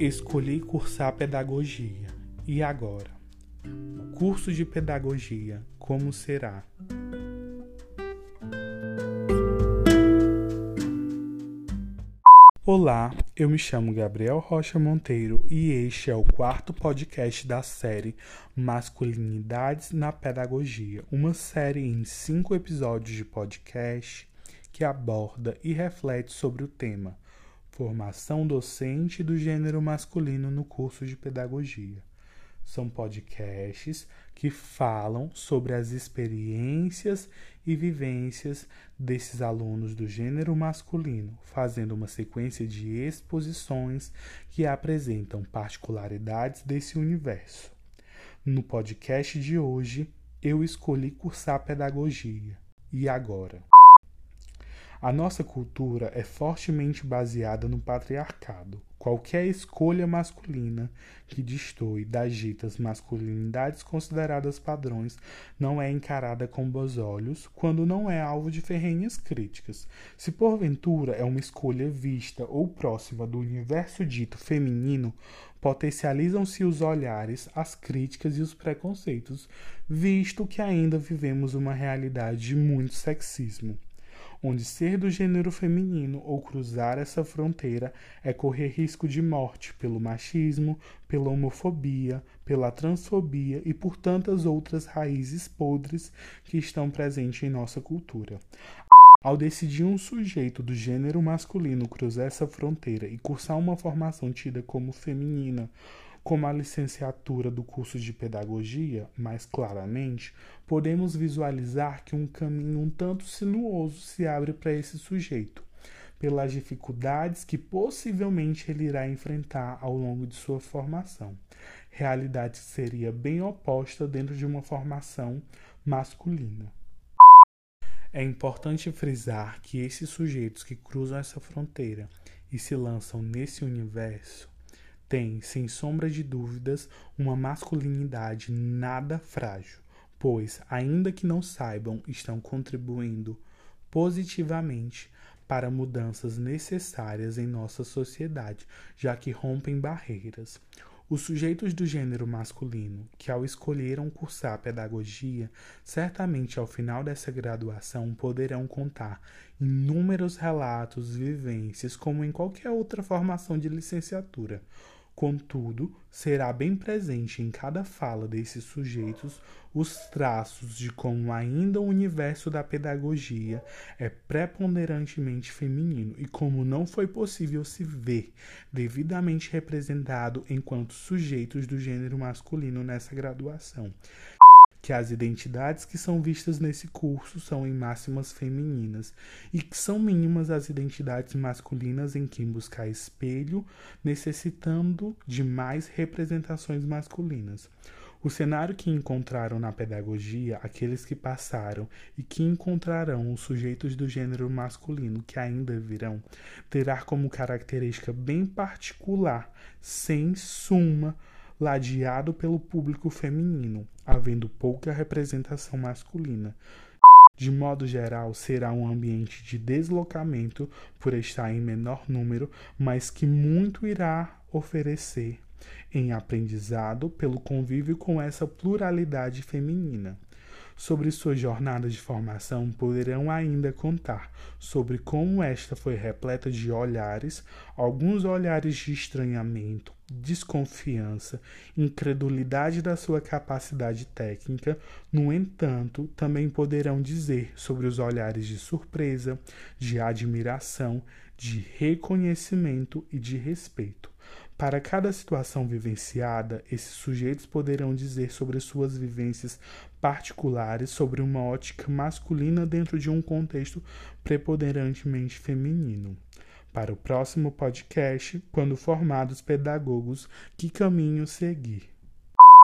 Escolhi cursar pedagogia. E agora? Curso de pedagogia, como será? Olá, eu me chamo Gabriel Rocha Monteiro e este é o quarto podcast da série Masculinidades na Pedagogia, uma série em cinco episódios de podcast que aborda e reflete sobre o tema Formação docente do gênero masculino no curso de pedagogia. São podcasts que falam sobre as experiências e vivências desses alunos do gênero masculino, fazendo uma sequência de exposições que apresentam particularidades desse universo. No podcast de hoje, eu escolhi cursar pedagogia. E agora? A nossa cultura é fortemente baseada no patriarcado. Qualquer escolha masculina que destoe das ditas masculinidades consideradas padrões não é encarada com bons olhos quando não é alvo de ferrenhas críticas. Se porventura é uma escolha vista ou próxima do universo dito feminino, potencializam-se os olhares, as críticas e os preconceitos, visto que ainda vivemos uma realidade de muito sexismo onde ser do gênero feminino ou cruzar essa fronteira é correr risco de morte pelo machismo, pela homofobia, pela transfobia e por tantas outras raízes podres que estão presentes em nossa cultura. Ao decidir um sujeito do gênero masculino cruzar essa fronteira e cursar uma formação tida como feminina como a licenciatura do curso de pedagogia, mais claramente, podemos visualizar que um caminho um tanto sinuoso se abre para esse sujeito, pelas dificuldades que possivelmente ele irá enfrentar ao longo de sua formação. Realidade seria bem oposta dentro de uma formação masculina. É importante frisar que esses sujeitos que cruzam essa fronteira e se lançam nesse universo tem, sem sombra de dúvidas, uma masculinidade nada frágil, pois, ainda que não saibam, estão contribuindo positivamente para mudanças necessárias em nossa sociedade, já que rompem barreiras. Os sujeitos do gênero masculino, que ao escolheram cursar pedagogia, certamente ao final dessa graduação poderão contar inúmeros relatos, vivências, como em qualquer outra formação de licenciatura, Contudo, será bem presente em cada fala desses sujeitos os traços de como ainda o universo da pedagogia é preponderantemente feminino e como não foi possível se ver devidamente representado enquanto sujeitos do gênero masculino nessa graduação que as identidades que são vistas nesse curso são em máximas femininas e que são mínimas as identidades masculinas em quem buscar espelho, necessitando de mais representações masculinas. O cenário que encontraram na pedagogia aqueles que passaram e que encontrarão os sujeitos do gênero masculino que ainda virão, terá como característica bem particular, sem suma, ladeado pelo público feminino, havendo pouca representação masculina. De modo geral, será um ambiente de deslocamento por estar em menor número, mas que muito irá oferecer em aprendizado pelo convívio com essa pluralidade feminina sobre sua jornada de formação poderão ainda contar sobre como esta foi repleta de olhares, alguns olhares de estranhamento, desconfiança, incredulidade da sua capacidade técnica, no entanto, também poderão dizer sobre os olhares de surpresa, de admiração, de reconhecimento e de respeito. Para cada situação vivenciada, esses sujeitos poderão dizer sobre suas vivências particulares sobre uma ótica masculina dentro de um contexto preponderantemente feminino. Para o próximo podcast, quando formados pedagogos, que caminho seguir?